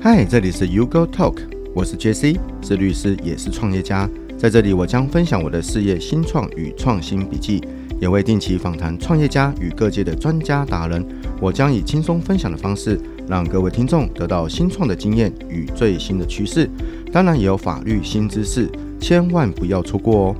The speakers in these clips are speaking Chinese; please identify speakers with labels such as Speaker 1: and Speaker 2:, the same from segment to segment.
Speaker 1: 嗨，这里是 U Go Talk，我是 JC，是律师，也是创业家。在这里，我将分享我的事业新创与创新笔记，也会定期访谈创业家与各界的专家达人。我将以轻松分享的方式，让各位听众得到新创的经验与最新的趋势，当然也有法律新知识，千万不要错过哦。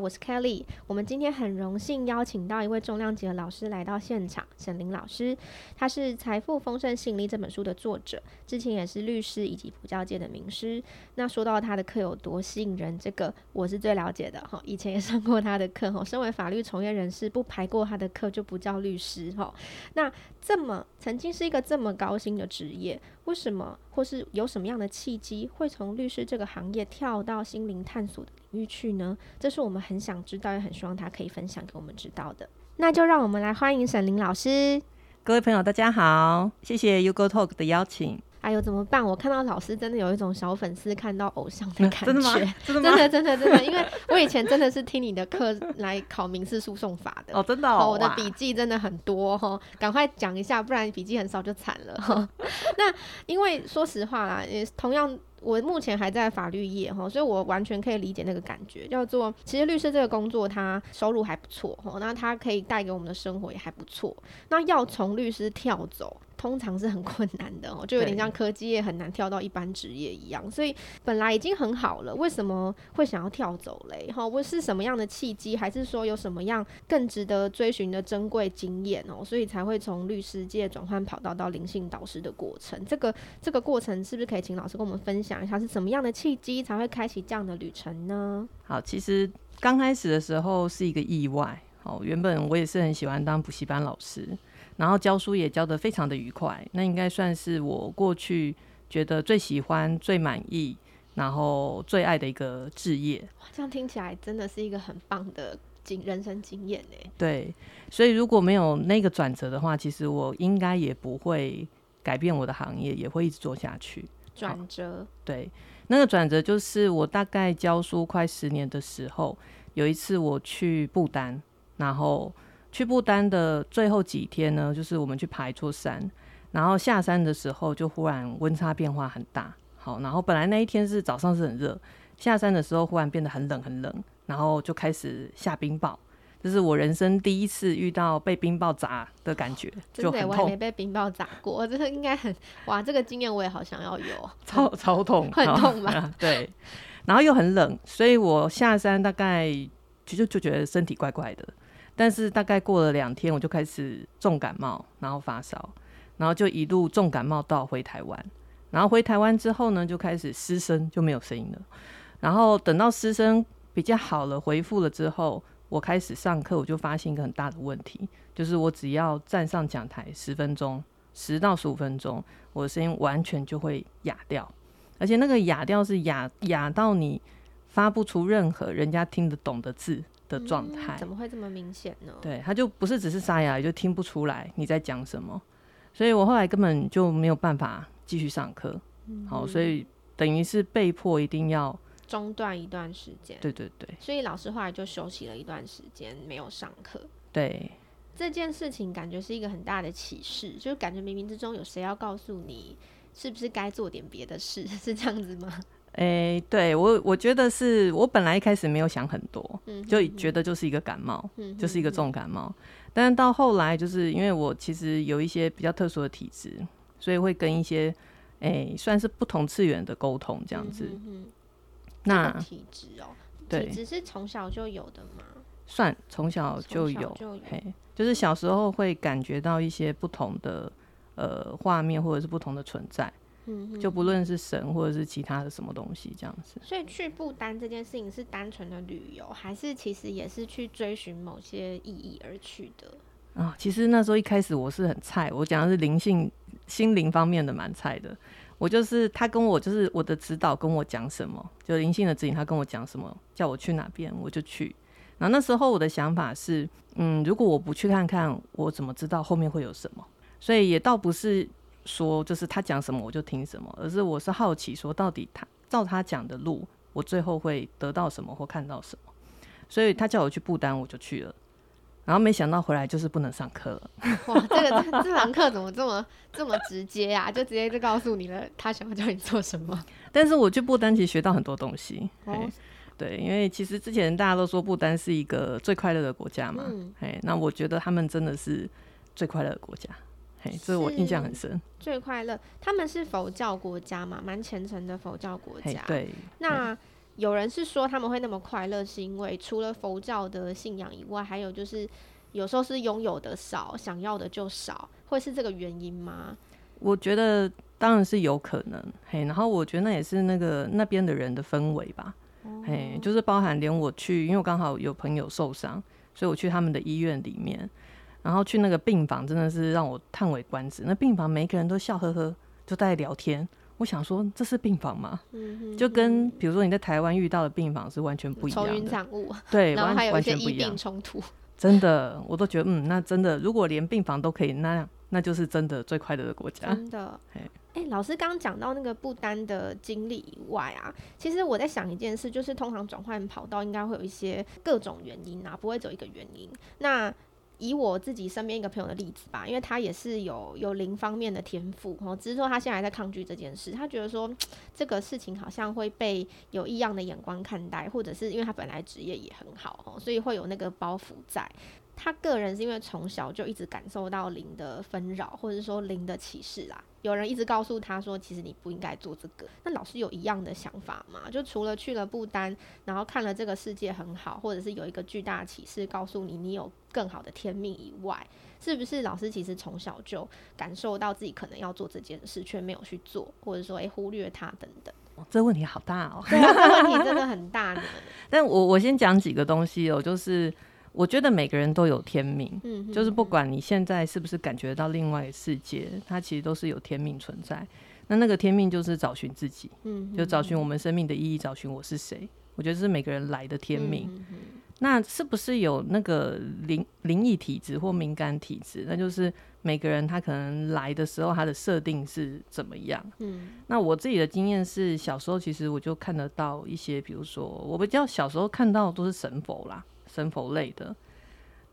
Speaker 2: 我是 Kelly。我们今天很荣幸邀请到一位重量级的老师来到现场，沈伶老师。他是《财富丰盛吸引力》这本书的作者，之前也是律师以及佛教界的名师。那说到他的课有多吸引人，这个我是最了解的哈。以前也上过他的课哈。身为法律从业人士，不排过他的课就不叫律师哈。那这么曾经是一个这么高薪的职业，为什么或是有什么样的契机，会从律师这个行业跳到心灵探索的领域去呢？这是我们很想知道，也很希望他可以分享给我们知道的。那就让我们来欢迎沈林老师。
Speaker 3: 各位朋友，大家好，谢谢 U Go Talk 的邀请。
Speaker 2: 哎呦，怎么办？我看到老师真的有一种小粉丝看到偶像的感觉。真的吗？
Speaker 3: 真的？
Speaker 2: 真的真的真的，因为我以前真的是听你的课来考民事诉讼法的。
Speaker 3: 哦，真的哦。
Speaker 2: 哦，我的笔记真的很多哈，赶快讲一下，不然笔记很少就惨了 哈。那因为说实话啦，也同样。我目前还在法律业哈，所以我完全可以理解那个感觉，叫做其实律师这个工作，他收入还不错哈，那他可以带给我们的生活也还不错。那要从律师跳走，通常是很困难的哦，就有点像科技业很难跳到一般职业一样。所以本来已经很好了，为什么会想要跳走嘞？哈，我是什么样的契机，还是说有什么样更值得追寻的珍贵经验哦？所以才会从律师界转换跑道到灵性导师的过程。这个这个过程是不是可以请老师跟我们分享？一下是什么样的契机才会开启这样的旅程呢？
Speaker 3: 好，其实刚开始的时候是一个意外。哦，原本我也是很喜欢当补习班老师，然后教书也教得非常的愉快。那应该算是我过去觉得最喜欢、最满意，然后最爱的一个职业。
Speaker 2: 哇，这样听起来真的是一个很棒的经人生经验呢。
Speaker 3: 对，所以如果没有那个转折的话，其实我应该也不会改变我的行业，也会一直做下去。
Speaker 2: 转折，
Speaker 3: 对，那个转折就是我大概教书快十年的时候，有一次我去不丹，然后去不丹的最后几天呢，就是我们去爬一座山，然后下山的时候就忽然温差变化很大，好，然后本来那一天是早上是很热，下山的时候忽然变得很冷很冷，然后就开始下冰雹。这是我人生第一次遇到被冰雹砸的感觉，就很痛。
Speaker 2: 我还没被冰雹砸过，这个应该很哇，这个经验我也好想要有，
Speaker 3: 超超痛，
Speaker 2: 很痛吧？
Speaker 3: 对，然后又很冷，所以我下山大概就就就觉得身体怪怪的，但是大概过了两天，我就开始重感冒，然后发烧，然后就一路重感冒到回台湾，然后回台湾之后呢，就开始失声，就没有声音了，然后等到失声比较好了，恢复了之后。我开始上课，我就发现一个很大的问题，就是我只要站上讲台十分钟，十到十五分钟，我的声音完全就会哑掉，而且那个哑掉是哑哑到你发不出任何人家听得懂的字。的状态。
Speaker 2: 嗯，怎么会这么明显呢？
Speaker 3: 对，他就不是只是沙哑，也就听不出来你在讲什么，所以我后来根本就没有办法继续上课。嗯，好，所以等于是被迫一定要。
Speaker 2: 中断一段时间，
Speaker 3: 对对对，
Speaker 2: 所以老师后来就休息了一段时间，没有上课。
Speaker 3: 对，
Speaker 2: 这件事情感觉是一个很大的启示，就是感觉冥冥之中有谁要告诉你，是不是该做点别的事，是这样子吗？
Speaker 3: 哎、欸，对我，我觉得是我本来一开始没有想很多，嗯，就觉得就是一个感冒，嗯，就是一个重感冒。但是到后来，就是因为我其实有一些比较特殊的体质，所以会跟一些哎、欸、算是不同次元的沟通这样子。嗯那
Speaker 2: 体质哦，体质是从小就有的吗？
Speaker 3: 算从小就有，嘿，就是小时候会感觉到一些不同的呃画面或者是不同的存在，嗯，就不论是神或者是其他的什么东西这样子。
Speaker 2: 所以去不丹这件事情是单纯的旅游，还是其实也是去追寻某些意义而去的？
Speaker 3: 啊，其实那时候一开始我是很菜，我讲的是灵性心灵方面的蛮菜的。我就是他跟我就是我的指导跟我讲什么，就灵性的指引，他跟我讲什么，叫我去哪边我就去。然后那时候我的想法是，嗯，如果我不去看看，我怎么知道后面会有什么？所以也倒不是说就是他讲什么我就听什么，而是我是好奇说到底他照他讲的路，我最后会得到什么或看到什么。所以他叫我去不丹，我就去了。然后没想到回来就是不能上课了。
Speaker 2: 哇，这个 这这堂课怎么这么这么直接啊？就直接就告诉你了，他想要教你做什么？
Speaker 3: 但是我去不丹其实学到很多东西。
Speaker 2: 哦，
Speaker 3: 对，因为其实之前大家都说不丹是一个最快乐的国家嘛。嗯。哎，那我觉得他们真的是最快乐的国家。嘿，这我印象很深。
Speaker 2: 最快乐，他们是佛教国家嘛，蛮虔诚的佛教国家。
Speaker 3: 对。
Speaker 2: 那有人是说他们会那么快乐，是因为除了佛教的信仰以外，还有就是有时候是拥有的少，想要的就少，会是这个原因吗？
Speaker 3: 我觉得当然是有可能。嘿，然后我觉得那也是那个那边的人的氛围吧。哦。嘿，就是包含连我去，因为我刚好有朋友受伤，所以我去他们的医院里面。然后去那个病房，真的是让我叹为观止。那病房每一个人都笑呵呵，就在聊天。我想说，这是病房吗？嗯、就跟比如说你在台湾遇到的病房是完全不一样的。愁云惨雾。对，
Speaker 2: 然后还有一些
Speaker 3: 医
Speaker 2: 病冲突。
Speaker 3: 真的，我都觉得，嗯，那真的，如果连病房都可以那样，那就是真的最快乐的国家。
Speaker 2: 真的。哎、欸，老师刚刚讲到那个不丹的经历以外啊，其实我在想一件事，就是通常转换跑道应该会有一些各种原因啊，不会只有一个原因。那以我自己身边一个朋友的例子吧，因为他也是有有零方面的天赋，哦，只是说他现在还在抗拒这件事，他觉得说这个事情好像会被有异样的眼光看待，或者是因为他本来职业也很好，哦，所以会有那个包袱在。他个人是因为从小就一直感受到零的纷扰，或者说零的歧视啦。有人一直告诉他说，其实你不应该做这个。那老师有一样的想法吗？就除了去了不丹，然后看了这个世界很好，或者是有一个巨大的启示告诉你你有更好的天命以外，是不是老师其实从小就感受到自己可能要做这件事，却没有去做，或者说诶、欸、忽略它等等？
Speaker 3: 哦，这问题好大哦。
Speaker 2: 对啊，这问题真的很大呢。
Speaker 3: 但我我先讲几个东西哦，就是。我觉得每个人都有天命，嗯、就是不管你现在是不是感觉到另外一个世界，它其实都是有天命存在。那那个天命就是找寻自己，嗯、就找寻我们生命的意义，找寻我是谁。我觉得是每个人来的天命。那是不是有那个灵灵异体质或敏感体质？那就是每个人他可能来的时候，他的设定是怎么样？嗯，那我自己的经验是，小时候其实我就看得到一些，比如说我比较小时候看到都是神佛啦。生佛类的，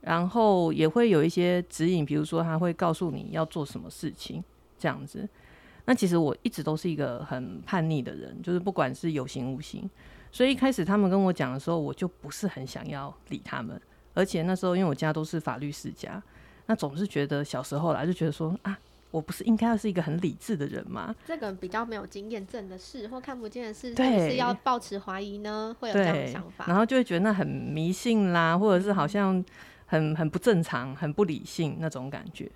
Speaker 3: 然后也会有一些指引，比如说他会告诉你要做什么事情，这样子。那其实我一直都是一个很叛逆的人，就是不管是有形无形，所以一开始他们跟我讲的时候，我就不是很想要理他们。而且那时候因为我家都是法律世家，那总是觉得小时候来就觉得说啊。我不是应该要是一个很理智的人吗？
Speaker 2: 这个比较没有经验证的事或看不见的事，对是要抱持怀疑呢？会有这样的想法，
Speaker 3: 然后就会觉得那很迷信啦，或者是好像很很不正常、很不理性那种感觉。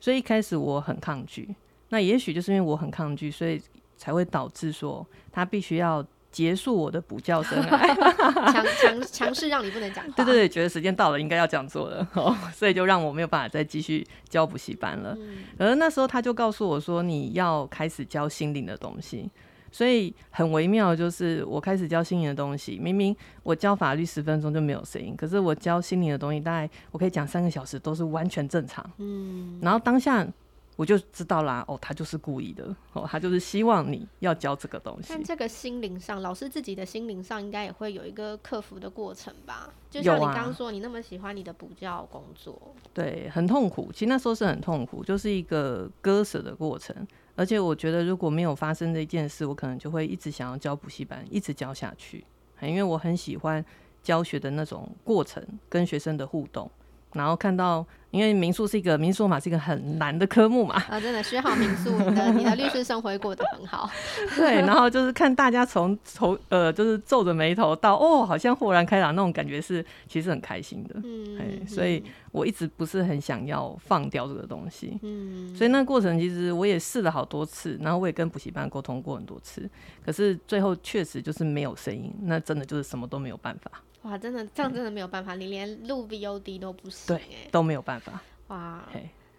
Speaker 3: 所以一开始我很抗拒，那也许就是因为我很抗拒，所以才会导致说他必须要。结束我的补教生涯，
Speaker 2: 强强强势让你不能讲话。
Speaker 3: 对对对，觉得时间到了，应该要这样做了，哦，所以就让我没有办法再继续教补习班了。嗯、而那时候他就告诉我说，你要开始教心灵的东西，所以很微妙，就是我开始教心灵的东西，明明我教法律十分钟就没有声音，可是我教心灵的东西，大概我可以讲三个小时，都是完全正常。嗯，然后当下。我就知道啦，哦，他就是故意的，哦，他就是希望你要教这个东西。
Speaker 2: 但这个心灵上，老师自己的心灵上，应该也会有一个克服的过程吧？就像你刚刚说，你那么喜欢你的补教工作，啊，
Speaker 3: 对，很痛苦。其实那时候是很痛苦，就是一个割舍的过程。而且我觉得，如果没有发生这一件事，我可能就会一直想要教补习班，一直教下去，因为我很喜欢教学的那种过程，跟学生的互动。然后看到，因为民宿是一个民宿嘛，是一个很难的科目嘛。
Speaker 2: 啊，真的学好民宿，你的你的律师生活过得很好。
Speaker 3: 对，然后就是看大家从从呃，就是皱着眉头到哦，好像豁然开朗那种感觉是其实很开心的。嗯，哎，所以我一直不是很想要放掉这个东西。嗯，所以那个过程其实我也试了好多次，然后我也跟补习班沟通过很多次，可是最后确实就是没有声音，那真的就是什么都没有办法。
Speaker 2: 哇，真的这样真的没有办法，嗯、你连录 VOD 都不行，
Speaker 3: 对，都没有办法。
Speaker 2: 哇，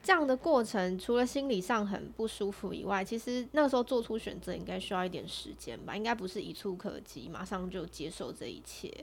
Speaker 2: 这样的过程除了心理上很不舒服以外，其实那个时候做出选择应该需要一点时间吧？应该不是一触可及，马上就接受这一切。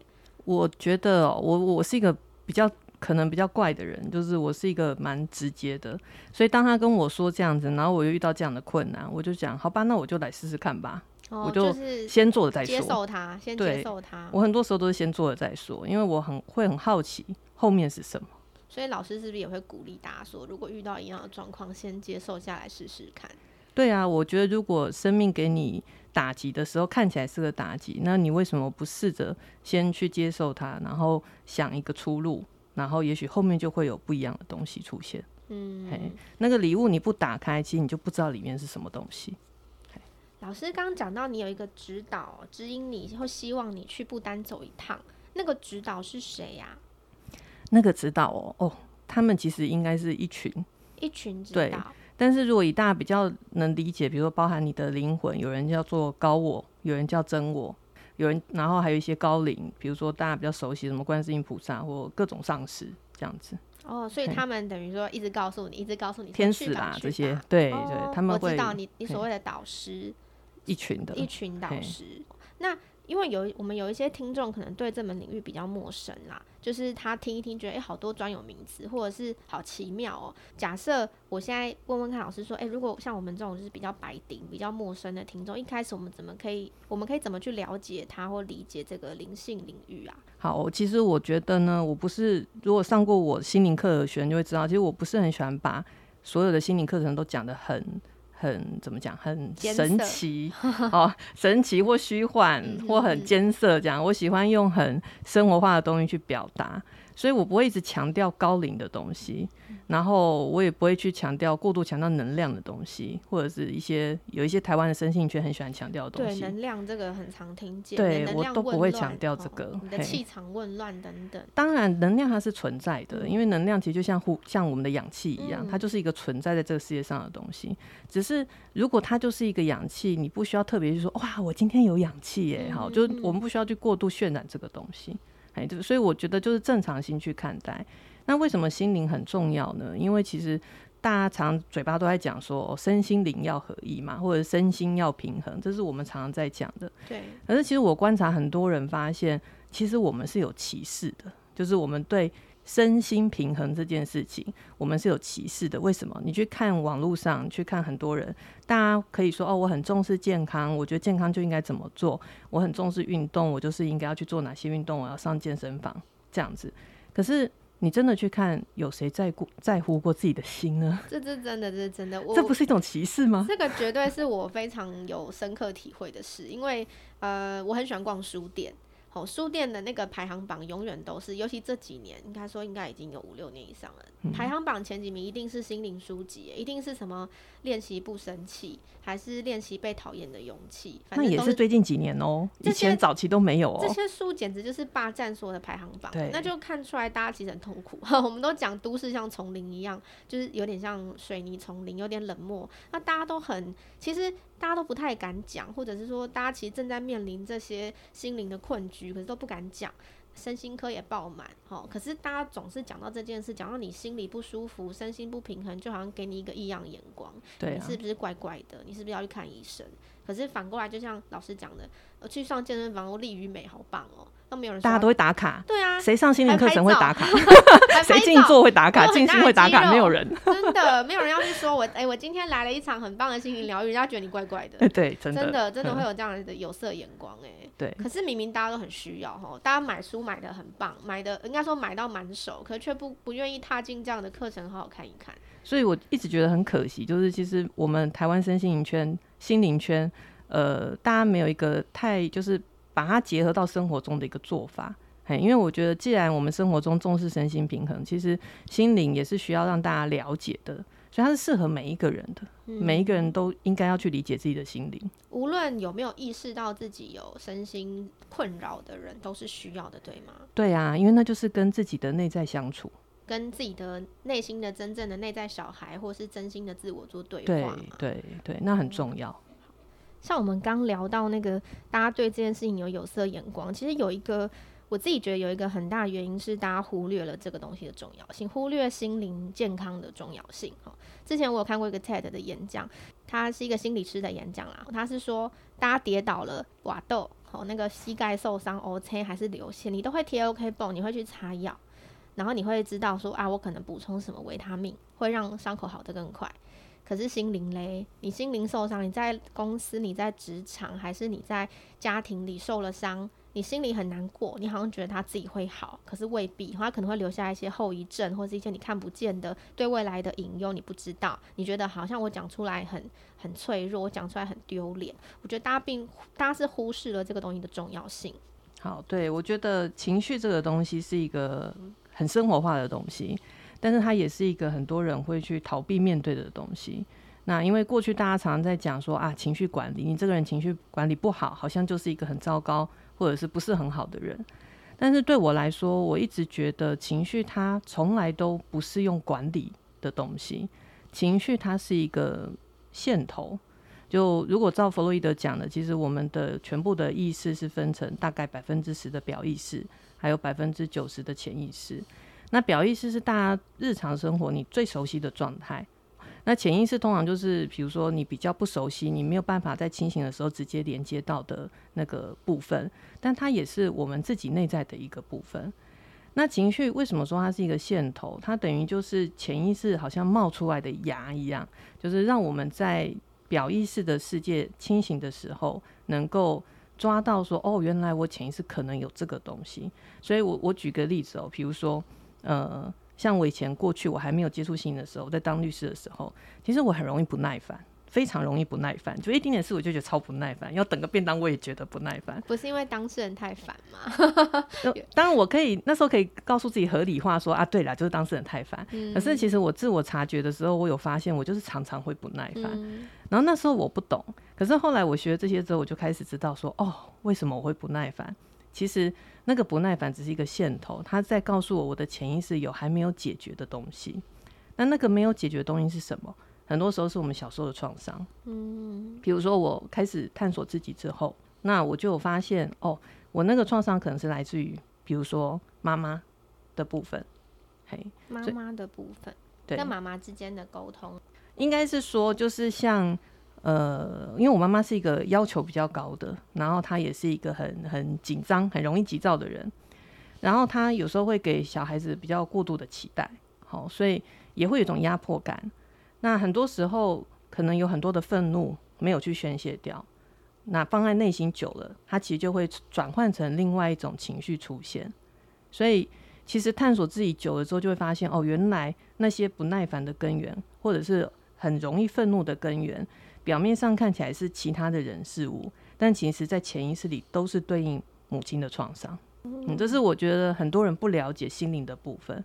Speaker 3: 我觉得我我是一个比较可能比较怪的人，就是我是一个蛮直接的，所以当他跟我说这样子，然后我又遇到这样的困难，我就讲好吧，那我就来试试看吧。我就先做了再说，
Speaker 2: 接受他，先接受他。
Speaker 3: 我很多时候都是先做了再说，因为我很会很好奇后面是什么。
Speaker 2: 所以老师是不是也会鼓励大家说，如果遇到一样的状况，先接受下来试试看？
Speaker 3: 对啊，我觉得如果生命给你打击的时候，看起来是个打击，那你为什么不试着先去接受它，然后想一个出路，然后也许后面就会有不一样的东西出现。嗯，嘿，那个礼物你不打开，其实你就不知道里面是什么东西。
Speaker 2: 老师刚刚讲到，你有一个指导指引，你会希望你去不丹走一趟，那个指导是谁呀？
Speaker 3: 那个指导哦，哦，他们其实应该是一群
Speaker 2: 一群指导。
Speaker 3: 但是如果以大家比较能理解，比如说包含你的灵魂，有人叫做高我，有人叫真我，有人，然后还有一些高龄，比如说大家比较熟悉什么观世音菩萨或各种上师这样子。
Speaker 2: 哦，所以他们等于说一直告诉你，一直告诉你
Speaker 3: 天使啦这些，对对，
Speaker 2: 哦、
Speaker 3: 他们会。
Speaker 2: 我知道你你所谓的导师，
Speaker 3: 一群的，
Speaker 2: 一群导师。那。因为有我们有一些听众可能对这门领域比较陌生啦，就是他听一听觉得诶、好多专有名词，或者是好奇妙哦。假设我现在问问看老师说，诶、如果像我们这种就是比较白丁、比较陌生的听众，一开始我们怎么可以，我们可以怎么去了解他或理解这个灵性领域啊？
Speaker 3: 好，其实我觉得呢，我不是如果上过我心灵课的学员就会知道，其实我不是很喜欢把所有的心灵课程都讲得很。很怎么讲？很神奇 哦，神奇或虚幻或很艰涩，这样我喜欢用很生活化的东西去表达。所以我不会一直强调高龄的东西，然后我也不会去强调过度强调能量的东西，或者是一些有一些台湾的生性圈很喜欢强调的东西。
Speaker 2: 对，能量这个很常听见，
Speaker 3: 对我都不会强调这个。
Speaker 2: 哦、你的气场紊乱等等。
Speaker 3: 当然，能量它是存在的，因为能量其实就像呼像我们的氧气一样，
Speaker 2: 嗯，
Speaker 3: 它就是一个存在在这个世界上的东西。只是如果它就是一个氧气，你不需要特别去说哇，我今天有氧气耶，好，就我们不需要去过度渲染这个东西。哎，就所以我觉得就是正常心去看待。那为什么心灵很重要呢？因为其实大家常嘴巴都在讲说，身心灵要合一嘛，或者身心要平衡，这是我们常常在讲的。
Speaker 2: 对。
Speaker 3: 可是其实我观察很多人发现，其实我们是有歧视的，就是我们对。身心平衡这件事情，我们是有歧视的。为什么？你去看网络上，去看很多人，大家可以说哦，我很重视健康，我觉得健康就应该怎么做。我很重视运动，我就是应该要去做哪些运动，我要上健身房这样子。可是你真的去看，有谁在乎在乎过自己的心呢？
Speaker 2: 这是真的，这是真的。我
Speaker 3: 这不是一种歧视吗？
Speaker 2: 这个绝对是我非常有深刻体会的事，因为呃，我很喜欢逛书店。哦，书店的那个排行榜永远都是，尤其这几年，应该说应该已经有五六年以上了。嗯。排行榜前几名一定是心灵书籍，一定是什么练习不生气，还是练习被讨厌的勇气。反正
Speaker 3: 那也是最近几年哦，以前早期都没有哦。
Speaker 2: 这些书简直就是霸占所有的排行榜，那就看出来大家其实很痛苦。我们都讲都市像丛林一样，就是有点像水泥丛林，有点冷漠。那大家都很，其实。大家都不太敢讲，或者是说，大家其实正在面临这些心灵的困局，可是都不敢讲。身心科也爆满，哦，可是大家总是讲到这件事，讲到你心里不舒服、身心不平衡，就好像给你一个异样眼光。对啊，你是不是怪怪的？你是不是要去看医生？可是反过来，就像老师讲的，我去上健身房，我利于美好棒哦。都没有人，大
Speaker 3: 家都会打卡。
Speaker 2: 对啊，
Speaker 3: 谁上心灵课程会打卡？谁静坐会打卡？静心会打卡？没有人，
Speaker 2: 真的没有人要去说我。哎、欸，我今天来了一场很棒的心灵疗愈，人家觉得你怪怪的。
Speaker 3: 欸、对，真的，
Speaker 2: 真的，真的会有这样的有色眼光。哎，
Speaker 3: 对。
Speaker 2: 可是明明大家都很需要哈，大家买书买的很棒，买的应该说买到满手，可却不不愿意踏进这样的课程，好好看一看。
Speaker 3: 所以我一直觉得很可惜，就是其实我们台湾身心灵圈、心灵圈，呃，大家没有一个太就是把它结合到生活中的一个做法。嘿，因为我觉得，既然我们生活中重视身心平衡，其实心灵也是需要让大家了解的，所以它是适合每一个人的。嗯，每一个人都应该要去理解自己的心灵。
Speaker 2: 无论有没有意识到自己有身心困扰的人，都是需要的，对吗？
Speaker 3: 对啊，因为那就是跟自己的内在相处，
Speaker 2: 跟自己的内心的真正的内在小孩，或是真心的自我做对话。
Speaker 3: 对对对，那很重要。
Speaker 2: 嗯，像我们刚聊到那个，大家对这件事情有有色眼光，其实有一个。我自己觉得有一个很大原因是大家忽略了这个东西的重要性，忽略心灵健康的重要性。哈，之前我有看过一个 TED 的演讲，他是一个心理师的演讲啦。他是说，大家跌倒了，瓦豆，好，那个膝盖受伤，O C 还是流血，你都会贴 OK 绷，你会去擦药。然后你会知道说啊，我可能补充什么维他命会让伤口好得更快。可是心灵嘞，你心灵受伤，你在公司、你在职场，还是你在家庭里受了伤，你心里很难过，你好像觉得他自己会好，可是未必，他可能会留下一些后遗症，或是一些你看不见的对未来的隐忧，你不知道。你觉得好像我讲出来很很脆弱，我讲出来很丢脸。我觉得大家并大家是忽视了这个东西的重要性。
Speaker 3: 好，对，我觉得情绪这个东西是一个很生活化的东西。但是它也是一个很多人会去逃避面对的东西。那因为过去大家常常在讲说啊，情绪管理，你这个人情绪管理不好，好像就是一个很糟糕或者是不是很好的人。但是对我来说，我一直觉得情绪它从来都不是用管理的东西，情绪它是一个线头。就如果照弗洛伊德讲的，其实我们的全部的意识是分成大概百分之十的表意识，还有百分之九十的潜意识。那表意识是大家日常生活你最熟悉的状态，那潜意识通常就是，比如说你比较不熟悉，你没有办法在清醒的时候直接连接到的那个部分，但它也是我们自己内在的一个部分。那情绪为什么说它是一个线头？它等于就是潜意识好像冒出来的芽一样，就是让我们在表意识的世界清醒的时候，能够抓到说，哦，原来我潜意识可能有这个东西。所以我我举个例子哦，比如说。呃，像我以前过去我还没有接触心的时候，我在当律师的时候，其实我很容易不耐烦，非常容易不耐烦，就一丁点事我就觉得超不耐烦，要等个便当我也觉得不耐烦。
Speaker 2: 不是因为当事人太烦吗？
Speaker 3: 当然我可以那时候可以告诉自己合理化说啊，对啦，就是当事人太烦。
Speaker 2: 嗯。
Speaker 3: 可是其实我自我察觉的时候，我有发现我就是常常会不耐烦。
Speaker 2: 嗯。
Speaker 3: 然后那时候我不懂，可是后来我学了这些之后，我就开始知道说，哦，为什么我会不耐烦？其实那个不耐烦只是一个线头，他在告诉我我的潜意识有还没有解决的东西。那那个没有解决的东西是什么？很多时候是我们小时候的创伤。
Speaker 2: 嗯，
Speaker 3: 比如说我开始探索自己之后，那我就有发现哦，我那个创伤可能是来自于，比如说妈妈的部分。嘿，
Speaker 2: 妈妈的部分，
Speaker 3: 对，
Speaker 2: 跟妈妈之间的沟通，
Speaker 3: 应该是说就是像。呃，因为我妈妈是一个要求比较高的，然后她也是一个很很紧张、很容易急躁的人，然后她有时候会给小孩子比较过度的期待，好，所以也会有一种压迫感。那很多时候可能有很多的愤怒没有去宣泄掉，那放在内心久了，它其实就会转换成另外一种情绪出现。所以其实探索自己久了之后，就会发现哦，原来那些不耐烦的根源，或者是很容易愤怒的根源。表面上看起来是其他的人事物，但其实，在潜意识里都是对应母亲的创伤。嗯，这是我觉得很多人不了解心灵的部分，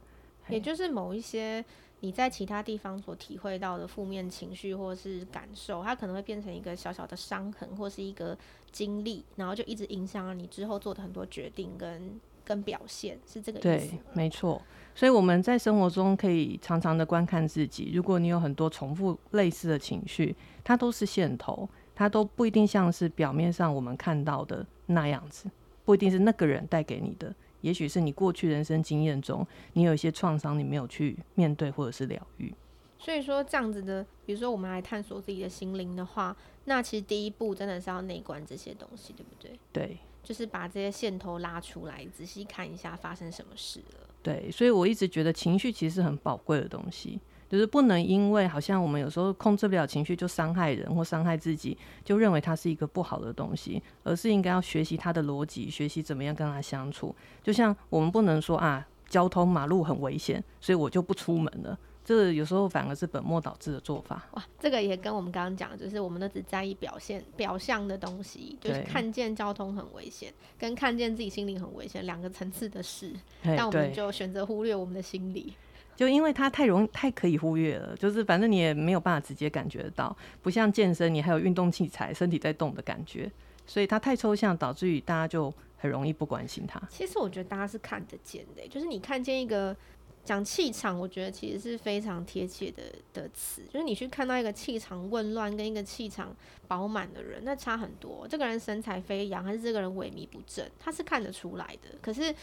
Speaker 2: 也就是某一些你在其他地方所体会到的负面情绪或是感受，它可能会变成一个小小的伤痕，或是一个经历，然后就一直影响了你之后做的很多决定跟跟表现，是这个意思。
Speaker 3: 对，没错。所以我们在生活中可以常常的观看自己。如果你有很多重复类似的情绪，它都是线头，它都不一定像是表面上我们看到的那样子，不一定是那个人带给你的。也许是你过去人生经验中，你有一些创伤，你没有去面对或者是疗愈。
Speaker 2: 所以说这样子的，比如说我们来探索自己的心灵的话，那其实第一步真的是要内观这些东西，对不对？
Speaker 3: 对，
Speaker 2: 就是把这些线头拉出来，仔细看一下发生什么事了。
Speaker 3: 对，所以我一直觉得情绪其实是很宝贵的东西，就是不能因为好像我们有时候控制不了情绪就伤害人或伤害自己，就认为它是一个不好的东西，而是应该要学习它的逻辑，学习怎么样跟它相处。就像我们不能说啊，交通马路很危险，所以我就不出门了。这有时候反而是本末倒置的做法。
Speaker 2: 哇，这个也跟我们刚刚讲，就是我们都只在意表现、表象的东西，就是看见交通很危险，跟看见自己心灵很危险两个层次的事。但我们就选择忽略我们的心理，
Speaker 3: 就因为它太容易、太可以忽略了。就是反正你也没有办法直接感觉得到，不像健身，你还有运动器材，身体在动的感觉，所以它太抽象，导致于大家就很容易不关心它。
Speaker 2: 其实我觉得大家是看得见的，就是你看见一个。讲气场，我觉得其实是非常贴切的的词，就是你去看到一个气场混乱跟一个气场饱满的人，那差很多。这个人神采飞扬，还是这个人萎靡不振，他是看得出来的。可是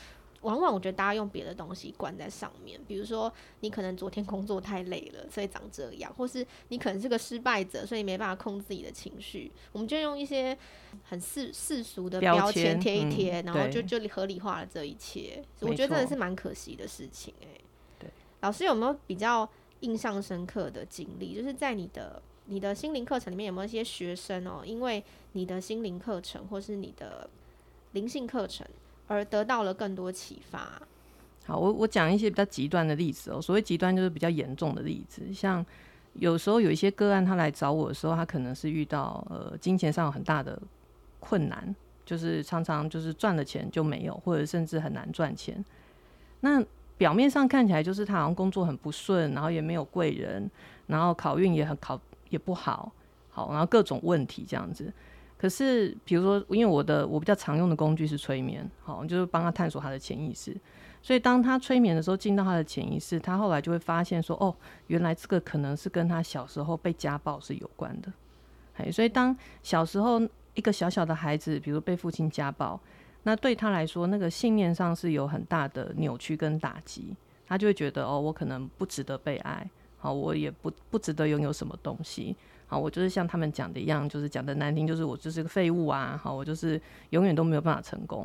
Speaker 2: 往往我觉得大家用别的东西灌在上面，比如说你可能昨天工作太累了，所以长这样，或是你可能是个失败者，所以没办法控制自己的情绪，我们就用一些很世世俗的标签贴一贴，嗯、然后就就合理化了这一切。我觉得真的是蛮可惜的事情哎、欸。老师有没有比较印象深刻的经历？就是在你的你的心灵课程里面有没有一些学生哦、因为你的心灵课程或是你的灵性课程？而得到了更多启发。
Speaker 3: 好，我我讲一些比较极端的例子哦。所谓极端，就是比较严重的例子。像有时候有一些个案，他来找我的时候，他可能是遇到呃金钱上有很大的困难，就是常常就是赚了钱就没有，或者甚至很难赚钱。那表面上看起来就是他好像工作很不顺，然后也没有贵人，然后考运也很考也不好，好，然后各种问题这样子。可是，比如说，因为我的我比较常用的工具是催眠，好，就是帮他探索他的潜意识。所以，当他催眠的时候，进到他的潜意识，他后来就会发现说，哦，原来这个可能是跟他小时候被家暴是有关的。哎，所以当小时候一个小小的孩子，比如被父亲家暴，那对他来说，那个信念上是有很大的扭曲跟打击，他就会觉得，哦，我可能不值得被爱，好，我也不不值得拥有什么东西。好，我就是像他们讲的一样，就是讲的难听，就是我就是个废物啊！好，我就是永远都没有办法成功。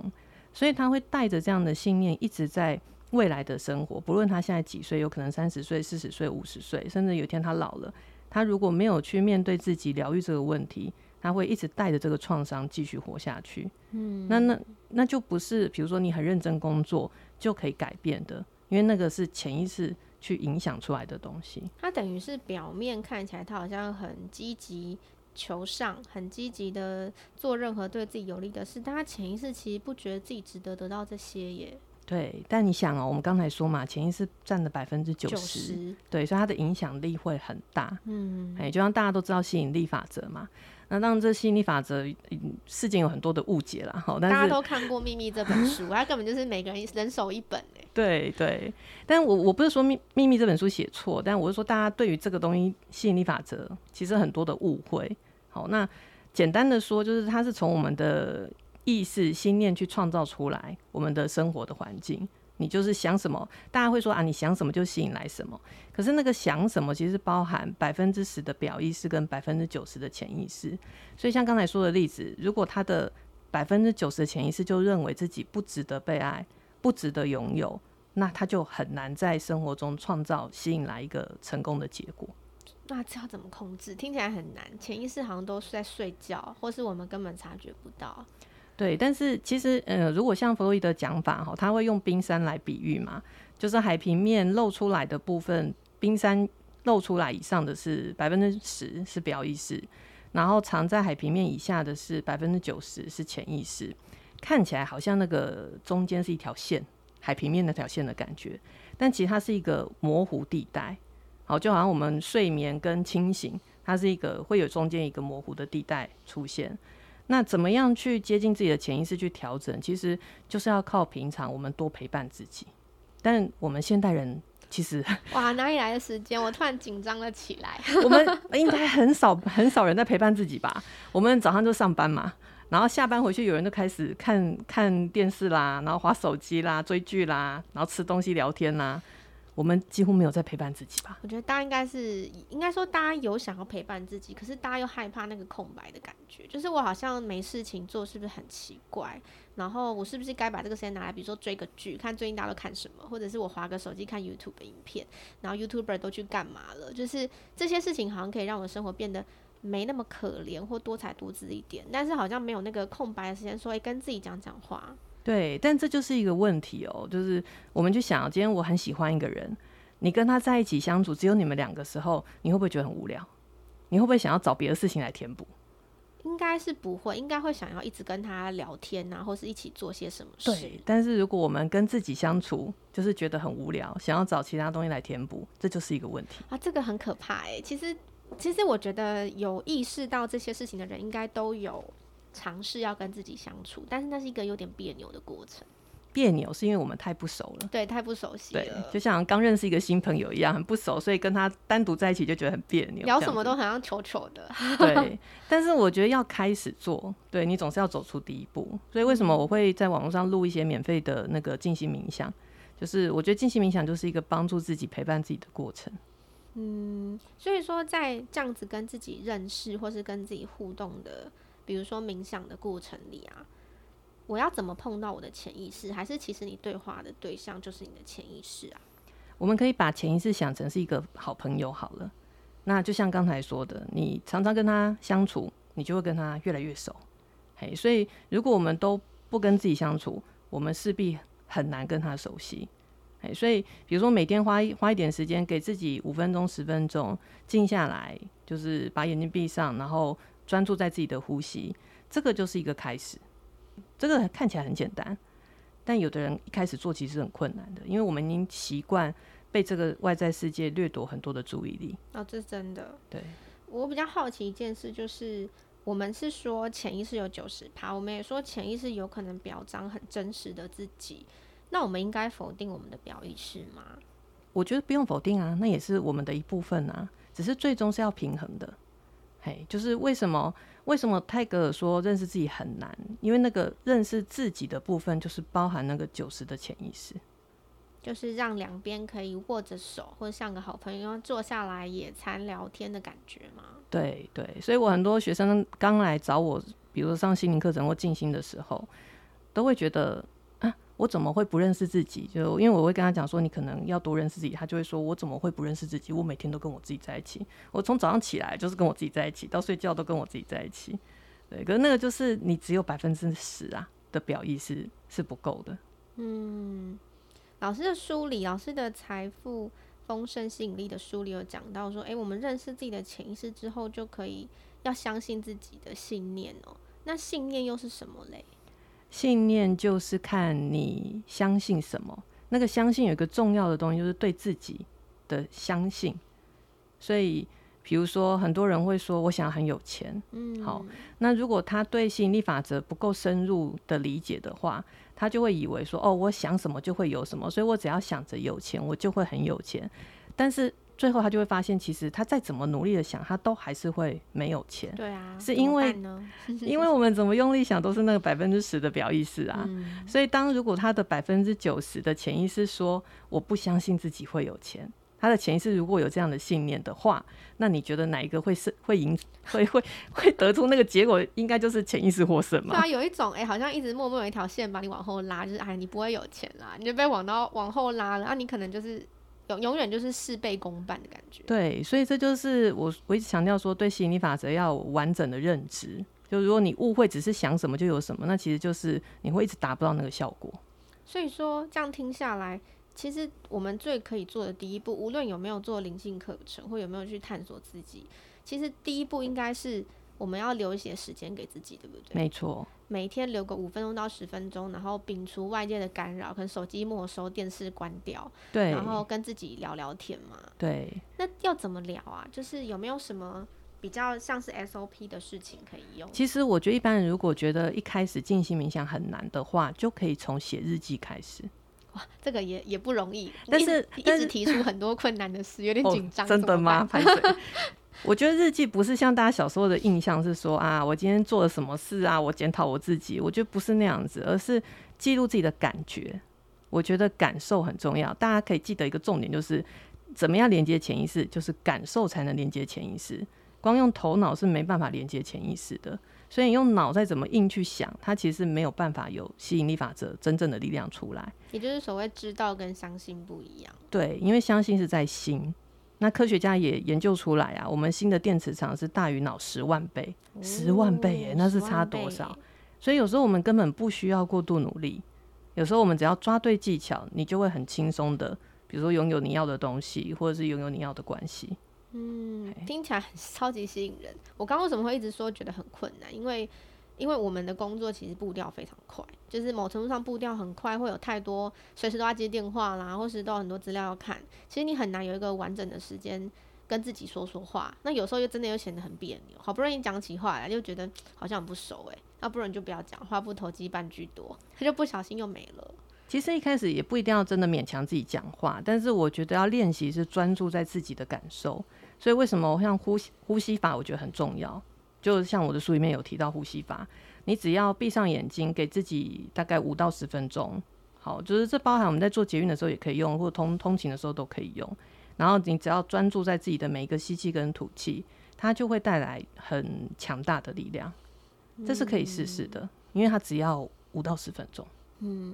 Speaker 3: 所以他会带着这样的信念，一直在未来的生活，不论他现在几岁，有可能三十岁、四十岁、五十岁，甚至有一天他老了，他如果没有去面对自己、疗愈这个问题，他会一直带着这个创伤继续活下去。嗯，那那那就不是，比如说你很认真工作就可以改变的，因为那个是潜意识。去影响出来的东西，
Speaker 2: 他等于是表面看起来他好像很积极求上，很积极的做任何对自己有利的事，但他潜意识其实不觉得自己值得得到这些耶。
Speaker 3: 对，但你想哦，我们刚才说嘛，潜意识占了百分之九十，对，所以它的影响力会很大。嗯，哎，就像大家都知道吸引力法则嘛。那当然，这吸引力法则，事件有很多的误解啦。好，大
Speaker 2: 家都看过《秘密》这本书，它根本就是每个人人手一本哎。
Speaker 3: 对对，但我我不是说《秘秘密》这本书写错，但我是说大家对于这个东西吸引力法则，其实很多的误会。好，那简单的说，就是它是从我们的意识、心念去创造出来我们的生活的环境。你就是想什么，大家会说啊，你想什么就吸引来什么。可是那个想什么，其实包含百分之十的表意识跟百分之九十的潜意识。所以像刚才说的例子，如果他的百分之九十的潜意识就认为自己不值得被爱，不值得拥有，那他就很难在生活中创造吸引来一个成功的结果。
Speaker 2: 那这要怎么控制？听起来很难。潜意识好像都是在睡觉，或是我们根本察觉不到。
Speaker 3: 对，但是其实，呃，如果像弗洛伊德讲法哈，他会用冰山来比喻嘛，就是海平面露出来的部分，冰山露出来以上的是百分之十是表意识，然后藏在海平面以下的是百分之九十是潜意识，看起来好像那个中间是一条线，海平面那条线的感觉，但其实它是一个模糊地带，好，就好像我们睡眠跟清醒，它是一个会有中间一个模糊的地带出现。那怎么样去接近自己的潜意识去调整？其实就是要靠平常我们多陪伴自己。但我们现代人其实
Speaker 2: 哇，哪里来的时间？我突然紧张了起来。
Speaker 3: 我们 应该很少很少人在陪伴自己吧？我们早上就上班嘛，然后下班回去，有人就开始看看电视啦，然后划手机啦，追剧啦，然后吃东西聊天啦。我们几乎没有在陪伴自己吧？
Speaker 2: 我觉得大家应该是，应该说大家有想要陪伴自己，可是大家又害怕那个空白的感觉，就是我好像没事情做，是不是很奇怪？然后我是不是该把这个时间拿来，比如说追个剧，看最近大家都看什么，或者是我滑个手机看 YouTube 的影片，然后 YouTuber 都去干嘛了？就是这些事情好像可以让我的生活变得没那么可怜或多彩多姿一点，但是好像没有那个空白的时间，说跟自己讲讲话。
Speaker 3: 对，但这就是一个问题哦，就是我们就想，今天我很喜欢一个人，你跟他在一起相处，只有你们两个时候，你会不会觉得很无聊？你会不会想要找别的事情来填补？
Speaker 2: 应该是不会，应该会想要一直跟他聊天啊，或是一起做些什么事。
Speaker 3: 对，但是如果我们跟自己相处，就是觉得很无聊，想要找其他东西来填补，这就是一个问题
Speaker 2: 啊，这个很可怕哎。其实，其实我觉得有意识到这些事情的人，应该都有。尝试要跟自己相处，但是那是一个有点别扭的过程。
Speaker 3: 别扭，是因为我们太不熟了。
Speaker 2: 对，太不熟悉了。
Speaker 3: 对，就像刚认识一个新朋友一样，很不熟，所以跟他单独在一起就觉得很别扭，
Speaker 2: 聊什么都好像糗糗的。
Speaker 3: 对，但是我觉得要开始做，对，你总是要走出第一步。所以为什么我会在网络上录一些免费的那个静心冥想？就是我觉得静心冥想就是一个帮助自己、陪伴自己的过程。
Speaker 2: 嗯，所以说在这样子跟自己认识或是跟自己互动的，比如说冥想的过程里啊。我要怎么碰到我的潜意识？还是其实你对话的对象就是你的潜意识啊？
Speaker 3: 我们可以把潜意识想成是一个好朋友好了。那就像刚才说的，你常常跟他相处，你就会跟他越来越熟。嘿，所以如果我们都不跟自己相处，我们势必很难跟他熟悉。嘿，所以比如说每天花花一点时间，给自己五分钟、十分钟静下来，就是把眼睛闭上，然后专注在自己的呼吸，这个就是一个开始。这个看起来很简单，但有的人一开始做其实很困难的，因为我们已经习惯被这个外在世界掠夺很多的注意力。
Speaker 2: 哦，这是真的。
Speaker 3: 对，
Speaker 2: 我比较好奇一件事，就是我们是说潜意识有九十趴，我们也说潜意识有可能表彰很真实的自己，那我们应该否定我们的表意识吗？
Speaker 3: 我觉得不用否定啊，那也是我们的一部分啊，只是最终是要平衡的。嘿，就是为什么？为什么泰戈尔说认识自己很难？因为那个认识自己的部分，就是包含那个九十的潜意识，
Speaker 2: 就是让两边可以握着手，或者像个好朋友坐下来野餐聊天的感觉嘛？
Speaker 3: 对对，所以我很多学生刚来找我，比如说上心灵课程或静心的时候，都会觉得。我怎么会不认识自己？就因为我会跟他讲说，你可能要多认识自己。他就会说，我怎么会不认识自己？我每天都跟我自己在一起。我从早上起来就是跟我自己在一起，到睡觉都跟我自己在一起。对，可是那个就是你只有百分之十啊的表意是是不够的。
Speaker 2: 嗯，老师的书里，老师的财富丰盛吸引力的书里有讲到说，诶、我们认识自己的潜意识之后，就可以要相信自己的信念哦、那信念又是什么嘞？
Speaker 3: 信念就是看你相信什么，那个相信有一个重要的东西，就是对自己的相信。所以，比如说，很多人会说：“我想很有钱。”嗯，好，那如果他对吸引力法则不够深入的理解的话，他就会以为说：“哦，我想什么就会有什么，所以我只要想着有钱，我就会很有钱。”但是。最后他就会发现，其实他再怎么努力的想，他都还是会没有钱。
Speaker 2: 对啊，
Speaker 3: 是因为 因为我们怎么用力想，都是那个百分之十的表意识啊。嗯、所以当如果他的百分之九十的潜意识说我不相信自己会有钱，他的潜意识如果有这样的信念的话，那你觉得哪一个会是会赢会会会得出那个结果？应该就是潜意识获胜嘛？
Speaker 2: 对啊，有一种哎、欸，好像一直默默有一条线把你往后拉，就是哎，你不会有钱啦，你就被往到往后拉了，啊，你可能就是。永永远就是事倍功半的感觉。
Speaker 3: 对，所以这就是我我一直强调说，对吸引力法则要完整的认知。就如果你误会只是想什么就有什么，那其实就是你会一直达不到那个效果。
Speaker 2: 所以说，这样听下来，其实我们最可以做的第一步，无论有没有做灵性课程，或有没有去探索自己，其实第一步应该是。我们要留一些时间给自己，对不对？
Speaker 3: 没错，
Speaker 2: 每天留个五分钟到十分钟，然后摒除外界的干扰，可能手机没收，电视关掉，
Speaker 3: 对，
Speaker 2: 然后跟自己聊聊天嘛。
Speaker 3: 对，
Speaker 2: 那要怎么聊啊？就是有没有什么比较像是 SOP 的事情可以用？
Speaker 3: 其实我觉得一般人如果觉得一开始静心冥想很难的话，就可以从写日记开始。
Speaker 2: 哇，这个也也不容易，
Speaker 3: 但是
Speaker 2: 一直提出很多困难的事，有点紧张。
Speaker 3: 哦，真的吗？我觉得日记不是像大家小时候的印象是说啊，我今天做了什么事啊，我检讨我自己。我觉得不是那样子，而是记录自己的感觉。我觉得感受很重要，大家可以记得一个重点，就是怎么样连接潜意识，就是感受才能连接潜意识。光用头脑是没办法连接潜意识的，所以你用脑再怎么硬去想，它其实没有办法有吸引力法则真正的力量出来。
Speaker 2: 也就是所谓知道跟相信不一样。
Speaker 3: 对，因为相信是在心。那科学家也研究出来啊，我们新的电磁场是大于脑十万倍，哦、十万倍耶，那是差多少？所以有时候我们根本不需要过度努力，有时候我们只要抓对技巧，你就会很轻松的，比如说拥有你要的东西，或者是拥有你要的关系。
Speaker 2: 嗯，听起来很超级吸引人。我刚刚为什么会一直说觉得很困难？因为因为我们的工作其实步调非常快，就是某程度上步调很快，会有太多随时都要接电话啦，或是都有很多资料要看。其实你很难有一个完整的时间跟自己说说话。那有时候又真的又显得很别扭，好不容易讲起话来，就觉得好像很不熟诶、欸。那不然就不要讲，话不投机半句多，他就不小心又没了。
Speaker 3: 其实一开始也不一定要真的勉强自己讲话，但是我觉得要练习是专注在自己的感受。所以为什么我像呼吸呼吸法，我觉得很重要。就像我的书里面有提到呼吸法，你只要闭上眼睛，给自己大概五到十分钟。好，就是这包含我们在做捷运的时候也可以用，或通通勤的时候都可以用。然后你只要专注在自己的每一个吸气跟吐气，它就会带来很强大的力量。这是可以试试的，因为它只要五到十分钟。
Speaker 2: 嗯，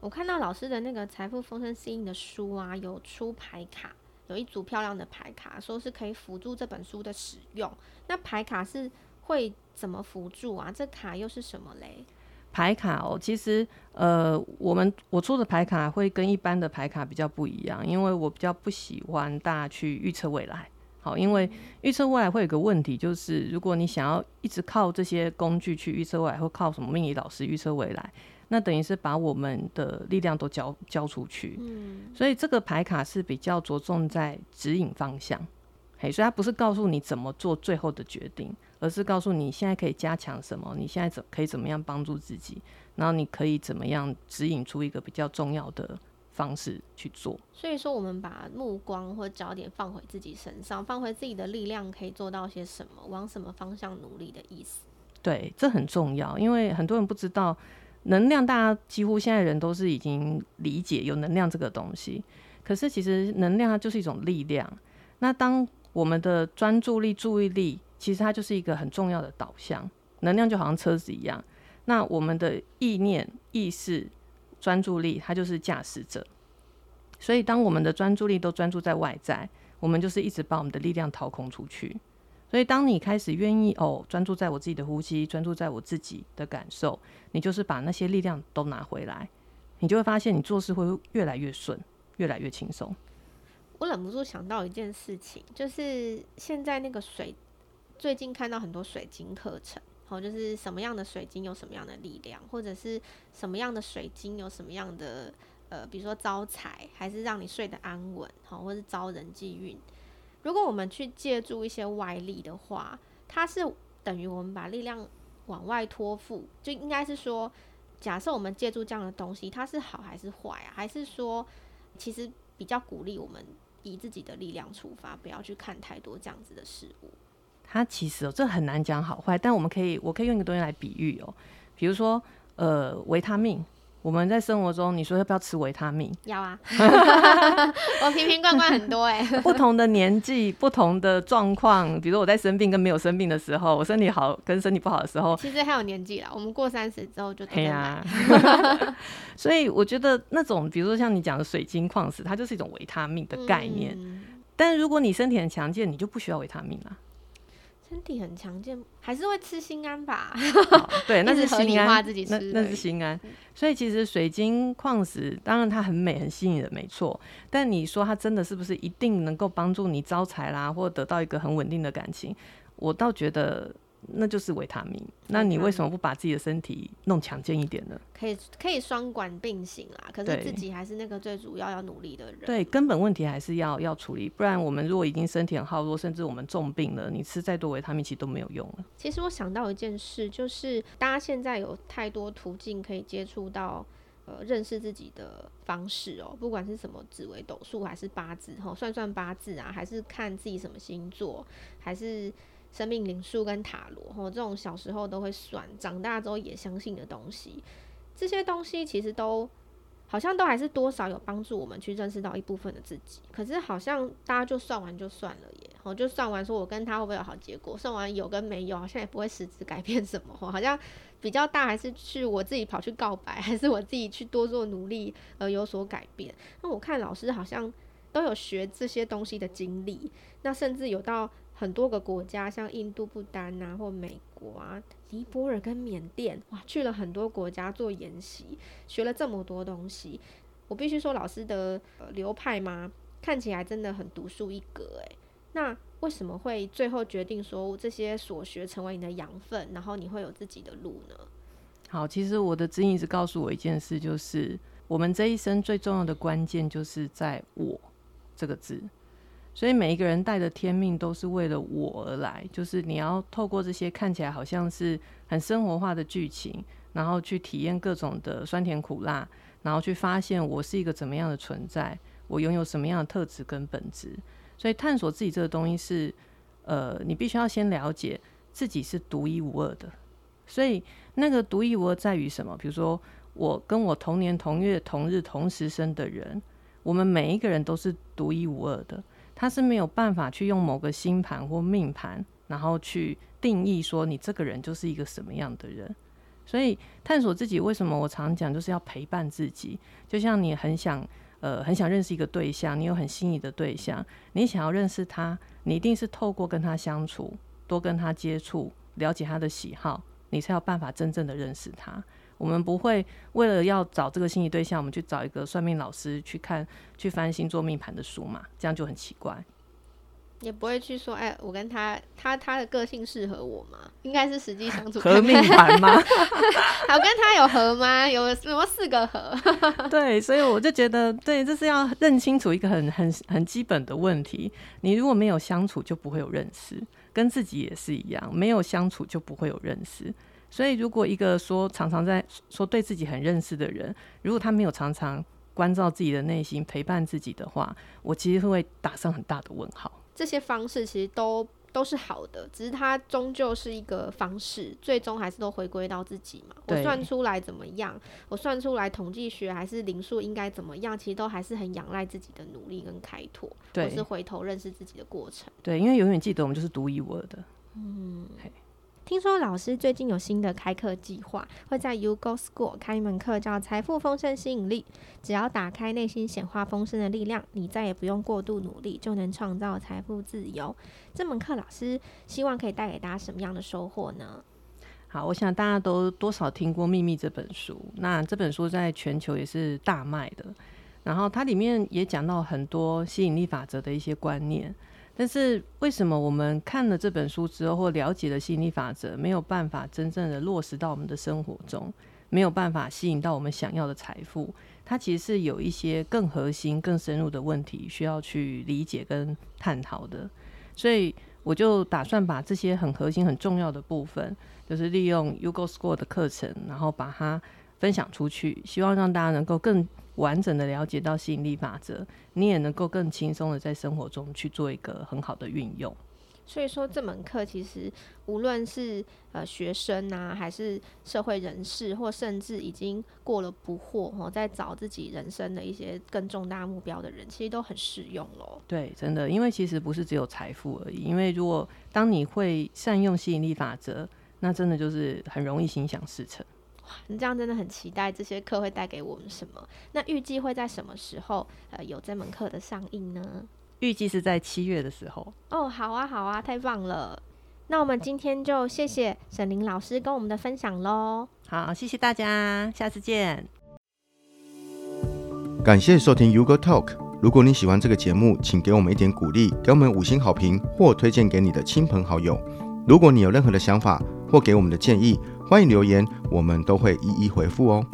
Speaker 2: 我看到老师的那个财富丰盛适应的书啊，有出牌卡，有一组漂亮的牌卡，说是可以辅助这本书的使用。那牌卡是会怎么辅助啊？这卡又是什么嘞？
Speaker 3: 牌卡哦，其实呃，我们我出的牌卡会跟一般的牌卡比较不一样，因为我比较不喜欢大家去预测未来。好，因为预测未来会有个问题，就是如果你想要一直靠这些工具去预测未来，或靠什么命理老师预测未来，那等于是把我们的力量都交交出去。嗯，所以这个牌卡是比较着重在指引方向。嘿，所以它不是告诉你怎么做最后的决定。而是告诉你现在可以加强什么，你现在怎可以怎么样帮助自己，然后你可以怎么样指引出一个比较重要的方式去做。
Speaker 2: 所以说，我们把目光或焦点放回自己身上，放回自己的力量可以做到些什么，往什么方向努力的意思。
Speaker 3: 对，这很重要，因为很多人不知道能量，大家几乎现在人都是已经理解有能量这个东西，可是其实能量它就是一种力量。那当我们的专注力、注意力，其实它就是一个很重要的导向，能量就好像车子一样。那我们的意念、意识、专注力，它就是驾驶者。所以，当我们的专注力都专注在外在，我们就是一直把我们的力量掏空出去。所以，当你开始愿意哦，专注在我自己的呼吸，专注在我自己的感受，你就是把那些力量都拿回来，你就会发现你做事会越来越顺，越来越轻松。
Speaker 2: 我忍不住想到一件事情，就是现在那个水。最近看到很多水晶课程，好，就是什么样的水晶有什么样的力量，或者是什么样的水晶有什么样的呃，比如说招财，还是让你睡得安稳，好，或是招人际运。如果我们去借助一些外力的话，它是等于我们把力量往外托付，就应该是说，假设我们借助这样的东西，它是好还是坏啊？还是说，其实比较鼓励我们以自己的力量出发，不要去看太多这样子的事物。
Speaker 3: 它其实哦，这很难讲好坏，但我们可以，我可以用一个东西来比喻哦，比如说，呃，维他命，我们在生活中，你说要不要吃维他命？
Speaker 2: 要啊，我瓶瓶罐罐很多哎。
Speaker 3: 不同的年纪，不同的状况，比如说我在生病跟没有生病的时候，我身体好跟身体不好的时候，
Speaker 2: 其实还有年纪啦，我们过三十之后就对呀。
Speaker 3: 所以我觉得那种，比如说像你讲的水晶矿石，它就是一种维他命的概念。嗯、但如果你身体很强健，你就不需要维他命了。
Speaker 2: 身体很强健，还是会吃心安吧？
Speaker 3: 对，那是心安，
Speaker 2: 自己吃
Speaker 3: 那那是心安。所以其实水晶矿石，当然它很美、很吸引人，没错。但你说它真的是不是一定能够帮助你招财啦，或得到一个很稳定的感情？我倒觉得。那就是维他命。那你为什么不把自己的身体弄强健一点呢？
Speaker 2: 可以可以双管并行啦。可是自己还是那个最主要要努力的人。
Speaker 3: 对，根本问题还是要要处理。不然我们如果已经身体很耗弱，甚至我们重病了，你吃再多维他命其实都没有用了。
Speaker 2: 其实我想到一件事，就是大家现在有太多途径可以接触到呃认识自己的方式哦、喔，不管是什么紫微斗数还是八字哈，算算八字啊，还是看自己什么星座，还是。生命灵数跟塔罗，吼，这种小时候都会算，长大之后也相信的东西，这些东西其实都好像都还是多少有帮助我们去认识到一部分的自己。可是好像大家就算完就算了耶，吼，就算完说我跟他会不会有好结果，算完有跟没有，好像也不会实质改变什么，好像比较大还是去我自己跑去告白，还是我自己去多做努力而有所改变。那我看老师好像都有学这些东西的经历，那甚至有到。很多个国家，像印度、不丹啊，或美国啊、尼泊尔跟缅甸，哇，去了很多国家做研习，学了这么多东西。我必须说，老师的、流派嘛，看起来真的很独树一格。诶，那为什么会最后决定说这些所学成为你的养分，然后你会有自己的路呢？
Speaker 3: 好，其实我的指引是告诉我一件事，就是我们这一生最重要的关键就是在我这个字。所以每一个人带的天命都是为了我而来，就是你要透过这些看起来好像是很生活化的剧情，然后去体验各种的酸甜苦辣，然后去发现我是一个怎么样的存在，我拥有什么样的特质跟本质。所以探索自己这个东西是，呃，你必须要先了解自己是独一无二的。所以那个独一无二在于什么？比如说，我跟我同年同月同日同时生的人，我们每一个人都是独一无二的。他是没有办法去用某个星盘或命盘，然后去定义说你这个人就是一个什么样的人。所以探索自己，为什么我常讲就是要陪伴自己？就像你很想，呃，很想认识一个对象，你有很心仪的对象，你想要认识他，你一定是透过跟他相处，多跟他接触，了解他的喜好，你才有办法真正的认识他。我们不会为了要找这个心仪对象，我们去找一个算命老师去看，去翻星座命盘的书嘛，这样就很奇怪。
Speaker 2: 也不会去说，哎，我跟他，他他的个性适合我吗？应该是实际相处
Speaker 3: 合命盘吗？
Speaker 2: 好，跟他有合吗？有什么四个合？
Speaker 3: 对，所以我就觉得，对，这是要认清楚一个很很很基本的问题。你如果没有相处，就不会有认识。跟自己也是一样，没有相处就不会有认识。所以，如果一个说常常在说对自己很认识的人，如果他没有常常关照自己的内心，陪伴自己的话，我其实会打上很大的问号。
Speaker 2: 这些方式其实都都是好的，只是它终究是一个方式，最终还是都回归到自己嘛。我算出来怎么样？我算出来统计学还是零数应该怎么样？其实都还是很仰赖自己的努力跟开拓，或是回头认识自己的过程。
Speaker 3: 对，因为永远记得我们就是独一无二的。
Speaker 2: 嗯。听说老师最近有新的开课计划，会在 U Go School 开一门课，叫《财富丰盛吸引力》。只要打开内心显化丰盛的力量，你再也不用过度努力，就能创造财富自由。这门课老师希望可以带给大家什么样的收获呢？
Speaker 3: 好，我想大家都多少听过《秘密》这本书，那这本书在全球也是大卖的。然后它里面也讲到很多吸引力法则的一些观念。但是为什么我们看了这本书之后，或了解了吸引力法则，没有办法真正的落实到我们的生活中，没有办法吸引到我们想要的财富？它其实是有一些更核心、更深入的问题需要去理解跟探讨的。所以我就打算把这些很核心、很重要的部分，就是利用 U Go School 的课程，然后把它分享出去，希望让大家能够更完整的了解到吸引力法则，你也能够更轻松的在生活中去做一个很好的运用。
Speaker 2: 所以说这门课其实无论是呃学生啊，还是社会人士，或甚至已经过了不惑哦，在找自己人生的一些更重大目标的人，其实都很适用喽。
Speaker 3: 对，真的，因为其实不是只有财富而已。因为如果当你会善用吸引力法则，那真的就是很容易心想事成。
Speaker 2: 你这样真的很期待这些课会带给我们什么？那预计会在什么时候呃有这门课的上映呢？
Speaker 3: 预计是在七月的时候。
Speaker 2: 哦，好啊，好啊，太棒了！那我们今天就谢谢沈林老师跟我们的分享喽。
Speaker 3: 好，谢谢大家，下次见。
Speaker 1: 感谢收听 Go TALK。如果你喜欢这个节目，请给我们一点鼓励，给我们五星好评或推荐给你的亲朋好友。如果你有任何的想法或给我们的建议，欢迎留言，我们都会一一回复哦。